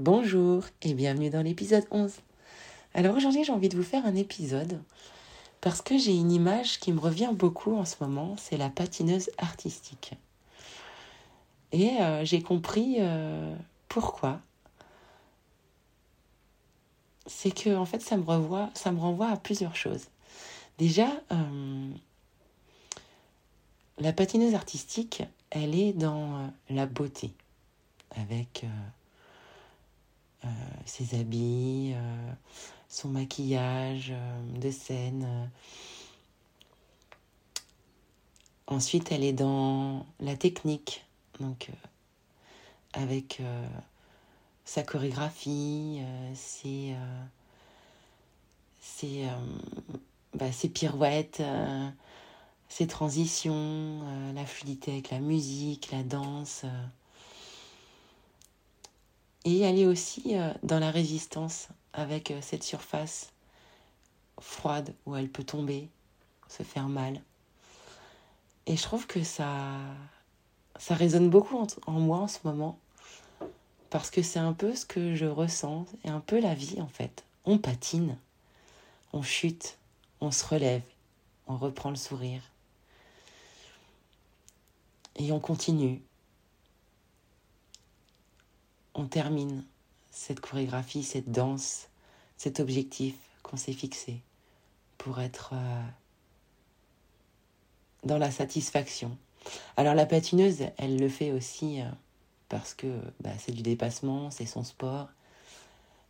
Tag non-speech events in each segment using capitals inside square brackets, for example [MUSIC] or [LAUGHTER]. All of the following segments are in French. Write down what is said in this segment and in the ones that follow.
Bonjour et bienvenue dans l'épisode 11. Alors aujourd'hui j'ai envie de vous faire un épisode parce que j'ai une image qui me revient beaucoup en ce moment, c'est la patineuse artistique. Et euh, j'ai compris euh, pourquoi. C'est que en fait ça me, revoit, ça me renvoie à plusieurs choses. Déjà, euh, la patineuse artistique, elle est dans la beauté, avec ses habits, euh, son maquillage euh, de scène. Ensuite, elle est dans la technique, donc avec sa chorégraphie, ses, ses, bah, ses, pirouettes, ses transitions, la fluidité avec la musique, la danse. Et elle est aussi euh, dans la résistance avec euh, cette surface froide où elle peut tomber, se faire mal. Et je trouve que ça, ça résonne beaucoup en, en moi en ce moment parce que c'est un peu ce que je ressens et un peu la vie en fait. On patine, on chute, on se relève, on reprend le sourire et on continue on termine cette chorégraphie, cette danse, cet objectif qu'on s'est fixé pour être euh, dans la satisfaction. Alors la patineuse, elle le fait aussi euh, parce que bah, c'est du dépassement, c'est son sport,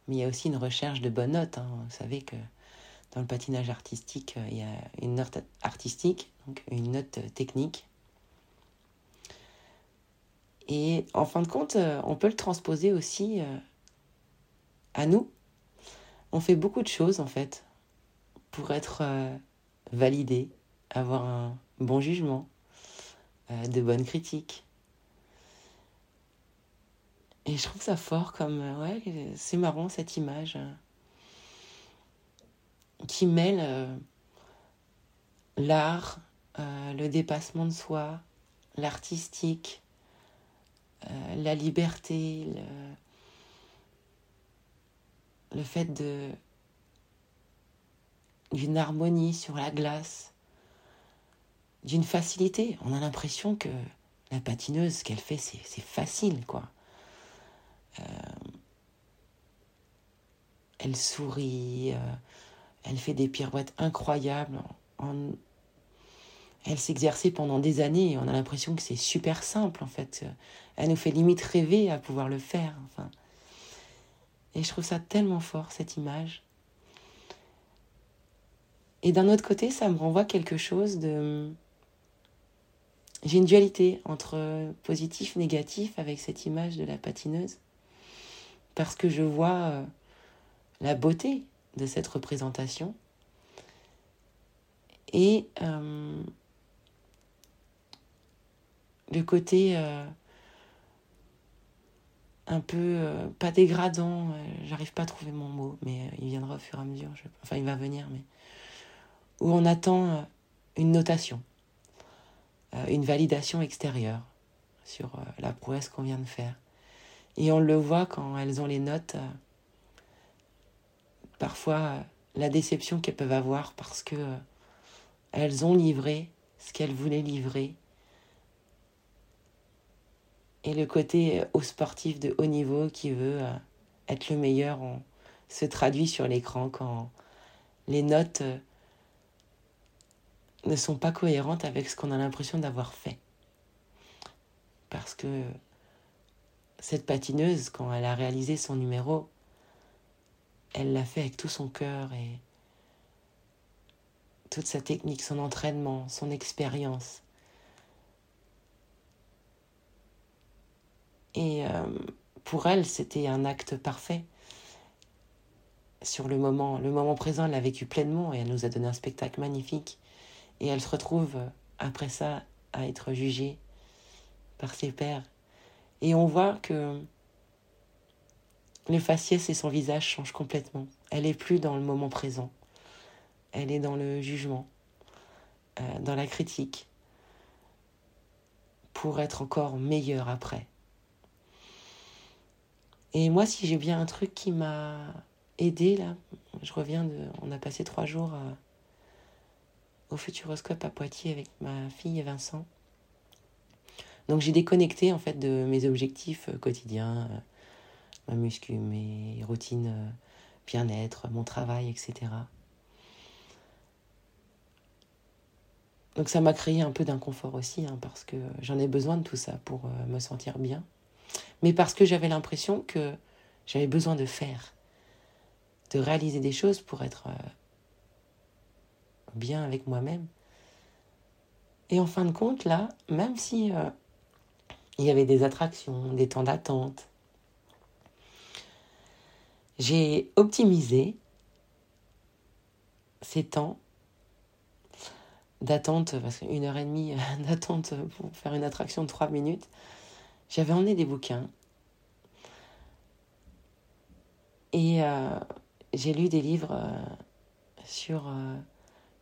mais il y a aussi une recherche de bonnes notes. Hein. Vous savez que dans le patinage artistique, euh, il y a une note artistique, donc une note technique, et en fin de compte, euh, on peut le transposer aussi euh, à nous. On fait beaucoup de choses en fait pour être euh, validé, avoir un bon jugement, de bonnes critiques. Et je trouve ça fort comme, ouais, c'est marrant cette image qui mêle l'art, le dépassement de soi, l'artistique, euh, la liberté, le, fait de d'une harmonie sur la glace, d'une facilité. On a l'impression que la patineuse, ce qu'elle fait, c'est facile, quoi. Euh, elle sourit, euh, elle fait des pirouettes incroyables elle s'exerçait pendant des années et on a l'impression que c'est super simple en fait. Elle nous fait limite rêver à pouvoir le faire. Enfin. Et je trouve ça tellement fort cette image. Et d'un autre côté, ça me renvoie quelque chose de... J'ai une dualité entre positif, négatif avec cette image de la patineuse. Parce que je vois euh, la beauté de cette représentation. Et euh, le côté euh, un peu euh, pas dégradant, euh, j'arrive pas à trouver mon mot, mais il viendra au fur et à mesure. enfin, il va venir, mais où on attend une notation, une validation extérieure sur la prouesse qu'on vient de faire. Et on le voit quand elles ont les notes, parfois la déception qu'elles peuvent avoir parce que elles ont livré ce qu'elle voulait livrer. Et le côté haut sportif de haut niveau qui veut être le meilleur se traduit sur l'écran quand les notes ne sont pas cohérentes avec ce qu'on a l'impression d'avoir fait. Parce que cette patineuse, quand elle a réalisé son numéro, elle l'a fait avec tout son cœur et toute sa technique, son entraînement, son expérience. Et euh, pour elle, c'était un acte parfait. Sur le moment, le moment présent, elle l'a vécu pleinement et elle nous a donné un spectacle magnifique. Et elle se retrouve après ça à être jugée par ses pairs. Et on voit que le faciès et son visage changent complètement. Elle est plus dans le moment présent. Elle est dans le jugement, euh, dans la critique, pour être encore meilleure après. Et moi, si j'ai bien un truc qui m'a aidé là, je reviens de. On a passé trois jours à, au Futuroscope à Poitiers avec ma fille et Vincent. Donc j'ai déconnecté en fait de mes objectifs euh, quotidiens, euh, ma muscu, mes routines euh, bien-être, mon travail, etc. Donc ça m'a créé un peu d'inconfort aussi, hein, parce que j'en ai besoin de tout ça pour me sentir bien. Mais parce que j'avais l'impression que j'avais besoin de faire, de réaliser des choses pour être bien avec moi-même. Et en fin de compte, là, même si euh, il y avait des attractions, des temps d'attente, j'ai optimisé ces temps d'attente, parce qu'une heure et demie [LAUGHS] d'attente pour faire une attraction de trois minutes, j'avais emmené des bouquins. Et euh, j'ai lu des livres euh, sur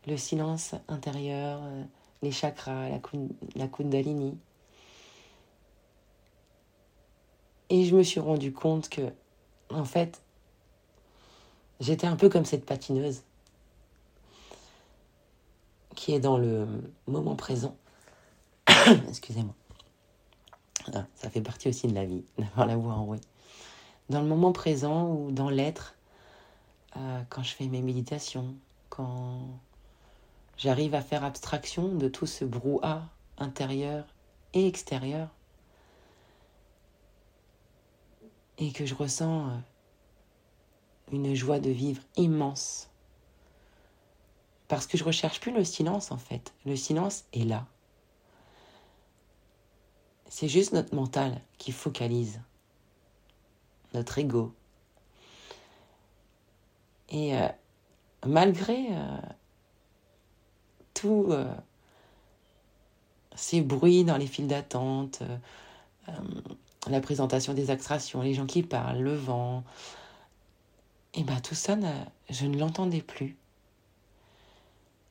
le silence intérieur, euh, les chakras, la, kundalini. Et je me suis rendu compte que, en fait, j'étais un peu comme cette patineuse qui est dans le moment présent. [COUGHS] Excusez-moi. Ah, ça fait partie aussi de la vie, [LAUGHS] d'avoir la voix enrouée. Dans le moment présent ou dans l'être, euh, quand je fais mes méditations, quand J'arrive à faire abstraction de tout ce brouhaha intérieur et extérieur et que je ressens euh, une joie de vivre immense. Parce que je recherche plus le silence en fait. Le silence est là. C'est juste notre mental qui focalise, notre ego. Et euh, malgré euh, tous euh, ces bruits dans les files d'attente, euh, la présentation des extractions, les gens qui parlent, le vent, et bien tout ça, je ne l'entendais plus.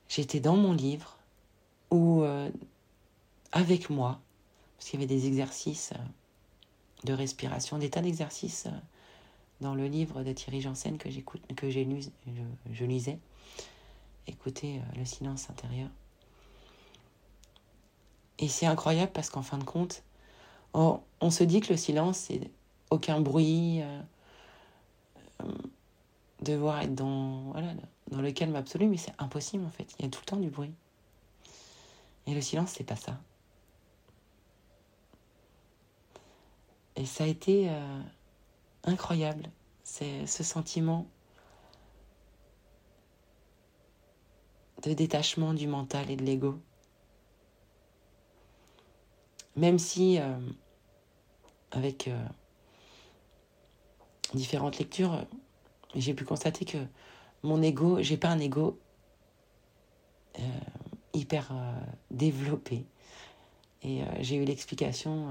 J'étais dans mon livre ou avec moi, parce qu'il y avait des exercices de respiration, des tas d'exercices dans le livre de Thierry Janssen que j'écoute, que j'ai lu, je lisais écouter euh, le silence intérieur. Et c'est incroyable parce qu'en fin de compte, on, se dit que le silence, c'est aucun bruit, euh, euh, devoir être dans, dans le calme absolu, mais c'est impossible en fait. Il y a tout le temps du bruit. Et le silence, c'est pas ça. Et ça a été incroyable, c'est ce sentiment de détachement du mental et de l'ego. Même si, euh, avec euh, différentes lectures, j'ai pu constater que mon ego, j'ai pas un ego euh, hyper développé. Et j'ai eu l'explication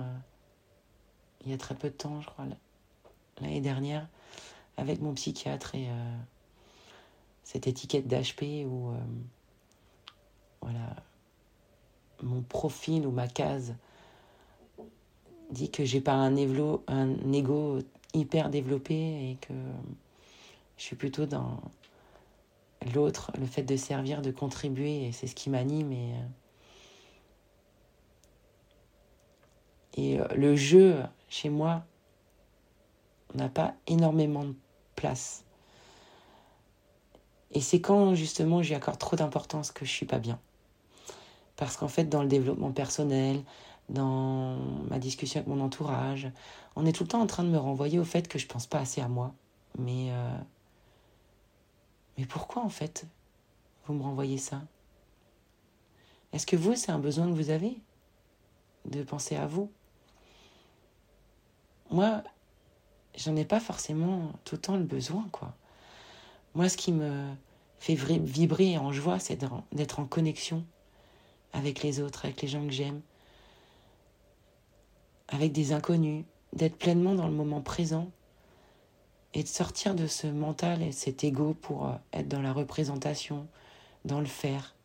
il y a très peu de temps, je crois, l'année dernière, avec mon psychiatre et cette étiquette d'HP où voilà, mon profil ou ma case dit que j'ai pas un, évo, un ego hyper développé et que je suis plutôt dans l'autre, le fait de servir, de contribuer, et c'est ce qui m'anime. Et, Et euh, le jeu, chez moi, n'a pas énormément de place. Et c'est quand justement j'y accorde trop d'importance que je suis pas bien. Parce qu'en fait, dans le développement personnel, dans ma discussion avec mon entourage, on est tout le temps en train de me renvoyer au fait que je pense pas assez à moi. Mais, euh, mais pourquoi en fait vous me renvoyez ça? Est-ce que vous, c'est un besoin que vous avez? De penser à vous? Moi, j'en ai pas forcément tout le temps le besoin, quoi. Moi, ce qui me fait vibrer en joie, c'est d'être en connexion avec les autres, avec les gens que j'aime, avec des inconnus, d'être pleinement dans le moment présent et de sortir de ce mental et cet ego pour euh, être dans la représentation, dans le faire,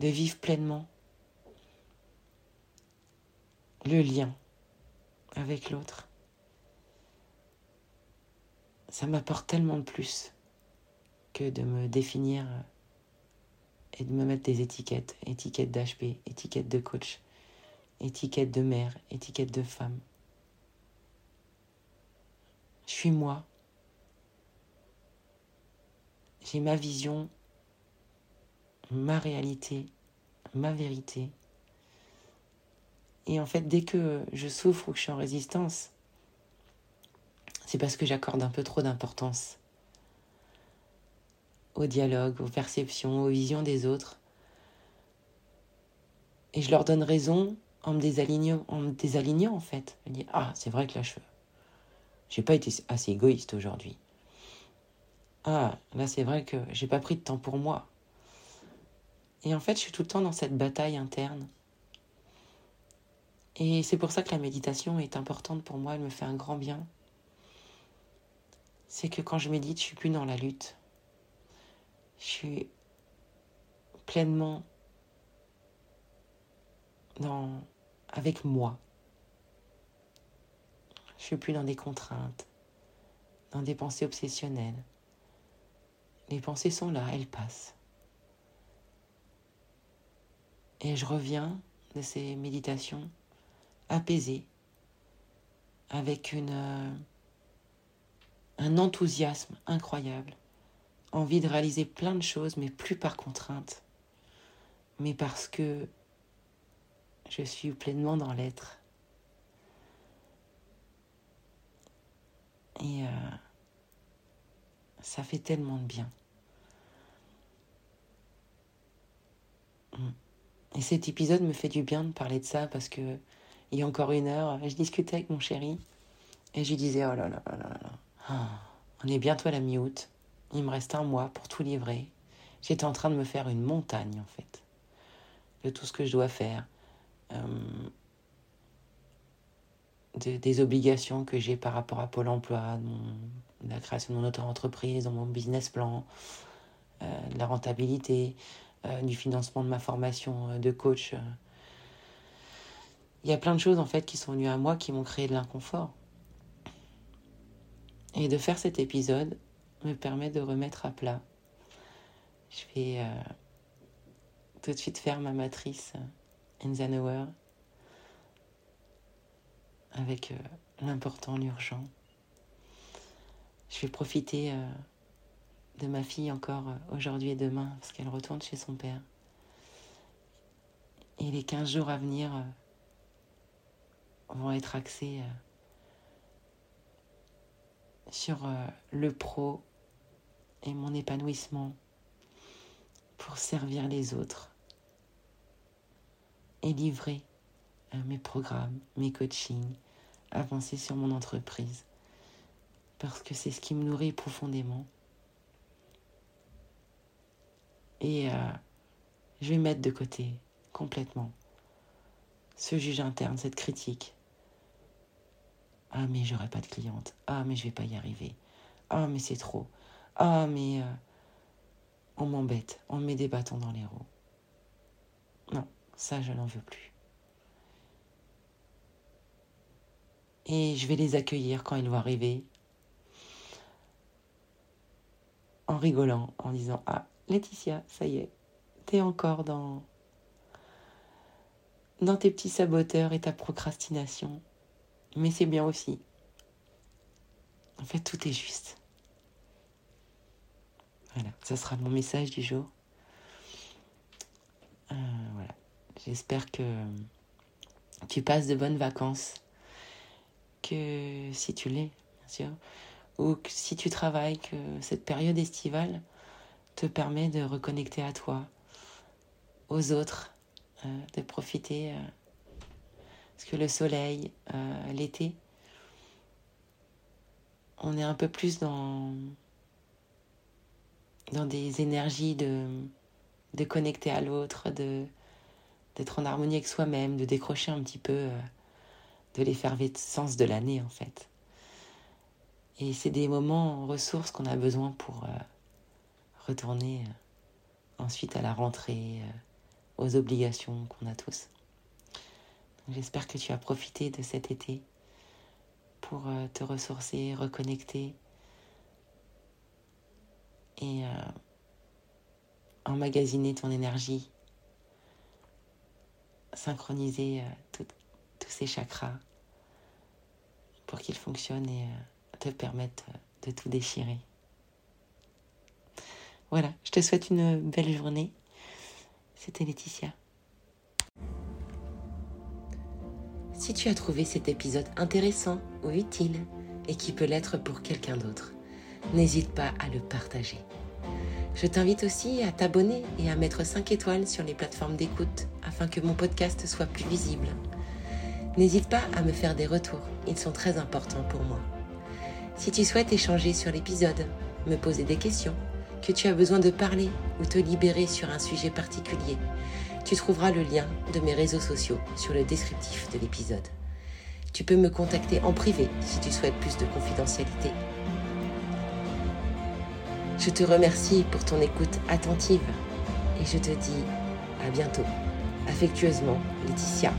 de vivre pleinement le lien avec l'autre. Ça m'apporte tellement de plus que de me définir et de me mettre des étiquettes, étiquettes d'HP, étiquettes de coach, étiquettes de mère, étiquettes de femme. Je suis moi. J'ai ma vision, ma réalité, ma vérité. Et en fait, dès que je souffre ou que je suis en résistance, c'est parce que j'accorde un peu trop d'importance au dialogue, aux perceptions, aux visions des autres. Et je leur donne raison en me désalignant, en me désalignant en fait. Ah c'est vrai que là je j'ai pas été assez égoïste aujourd'hui. Ah là c'est vrai que j'ai pas pris de temps pour moi. Et en fait je suis tout le temps dans cette bataille interne. Et c'est pour ça que la méditation est importante pour moi, elle me fait un grand bien. C'est que quand je médite, je suis plus dans la lutte je suis pleinement dans, avec moi. Je suis plus dans des contraintes, dans des pensées obsessionnelles. Les pensées sont là, elles passent. Et je reviens de ces méditations apaisées, avec une, euh, un enthousiasme incroyable envie de réaliser plein de choses, mais plus par contrainte, mais parce que je suis pleinement dans l'être. Et euh, ça fait tellement de bien. Mm. Et cet épisode me fait du bien de parler de ça parce que il y a encore une heure, je discutais avec mon chéri et je lui disais oh là là là là là, on est bientôt à la mi-août. Il me reste un mois pour tout livrer. J'étais en train de me faire une montagne, en fait, de tout ce que je dois faire, euh, des obligations que j'ai par rapport à Pôle emploi, la création de mon auto-entreprise, mon business plan, euh, de la rentabilité, euh, du financement de ma formation de coach. Il y a plein de choses, en fait, qui sont venues à moi, qui m'ont créé de l'inconfort. Et de faire cet épisode, me permet de remettre à plat. Je vais euh, tout de suite faire ma matrice Eisenhower avec euh, l'important, l'urgent. Je vais profiter euh, de ma fille encore aujourd'hui et demain parce qu'elle retourne chez son père. Et les 15 jours à venir vont être axés sur le pro et mon épanouissement pour servir les autres et livrer euh, mes programmes, mes coachings, avancer sur mon entreprise. Parce que c'est ce qui me nourrit profondément. Et euh, je vais mettre de côté complètement ce juge interne, cette critique. Ah mais j'aurai pas de cliente. Ah mais je vais pas y arriver. Ah mais c'est trop. Ah, mais euh, on m'embête, on me met des bâtons dans les roues. Non, ça, je n'en veux plus. Et je vais les accueillir quand ils vont arriver, en rigolant, en disant Ah, Laetitia, ça y est, t'es encore dans, dans tes petits saboteurs et ta procrastination. Mais c'est bien aussi. En fait, tout est juste. Voilà, ça sera mon message du jour. Euh, voilà. J'espère que tu passes de bonnes vacances. Que si tu l'es, bien sûr, ou que si tu travailles, que cette période estivale te permet de reconnecter à toi, aux autres, euh, de profiter. Euh, parce que le soleil, euh, l'été, on est un peu plus dans, dans des énergies de, de connecter à l'autre, d'être en harmonie avec soi-même, de décrocher un petit peu de l'effervescence de l'année en fait. Et c'est des moments ressources qu'on a besoin pour retourner ensuite à la rentrée, aux obligations qu'on a tous. J'espère que tu as profité de cet été pour euh, te ressourcer, reconnecter et euh, emmagasiner ton énergie, synchroniser euh, tous ces chakras pour qu'ils fonctionnent et te permettent de tout déchirer. Voilà, je te souhaite une belle journée. C'était Laetitia. Si tu as trouvé cet épisode intéressant ou utile et qui peut l'être pour quelqu'un d'autre, n'hésite pas à le partager. Je t'invite aussi à t'abonner et à mettre 5 étoiles sur les plateformes d'écoute afin que mon podcast soit plus visible. N'hésite pas à me faire des retours, ils sont très importants pour moi. Si tu souhaites échanger sur l'épisode, me poser des questions que tu as besoin de parler ou te libérer sur un sujet particulier, tu trouveras le lien de mes réseaux sociaux sur le descriptif de l'épisode. Tu peux me contacter en privé si tu souhaites plus de confidentialité. Je te remercie pour ton écoute attentive et je te dis à bientôt. Affectueusement, Laetitia.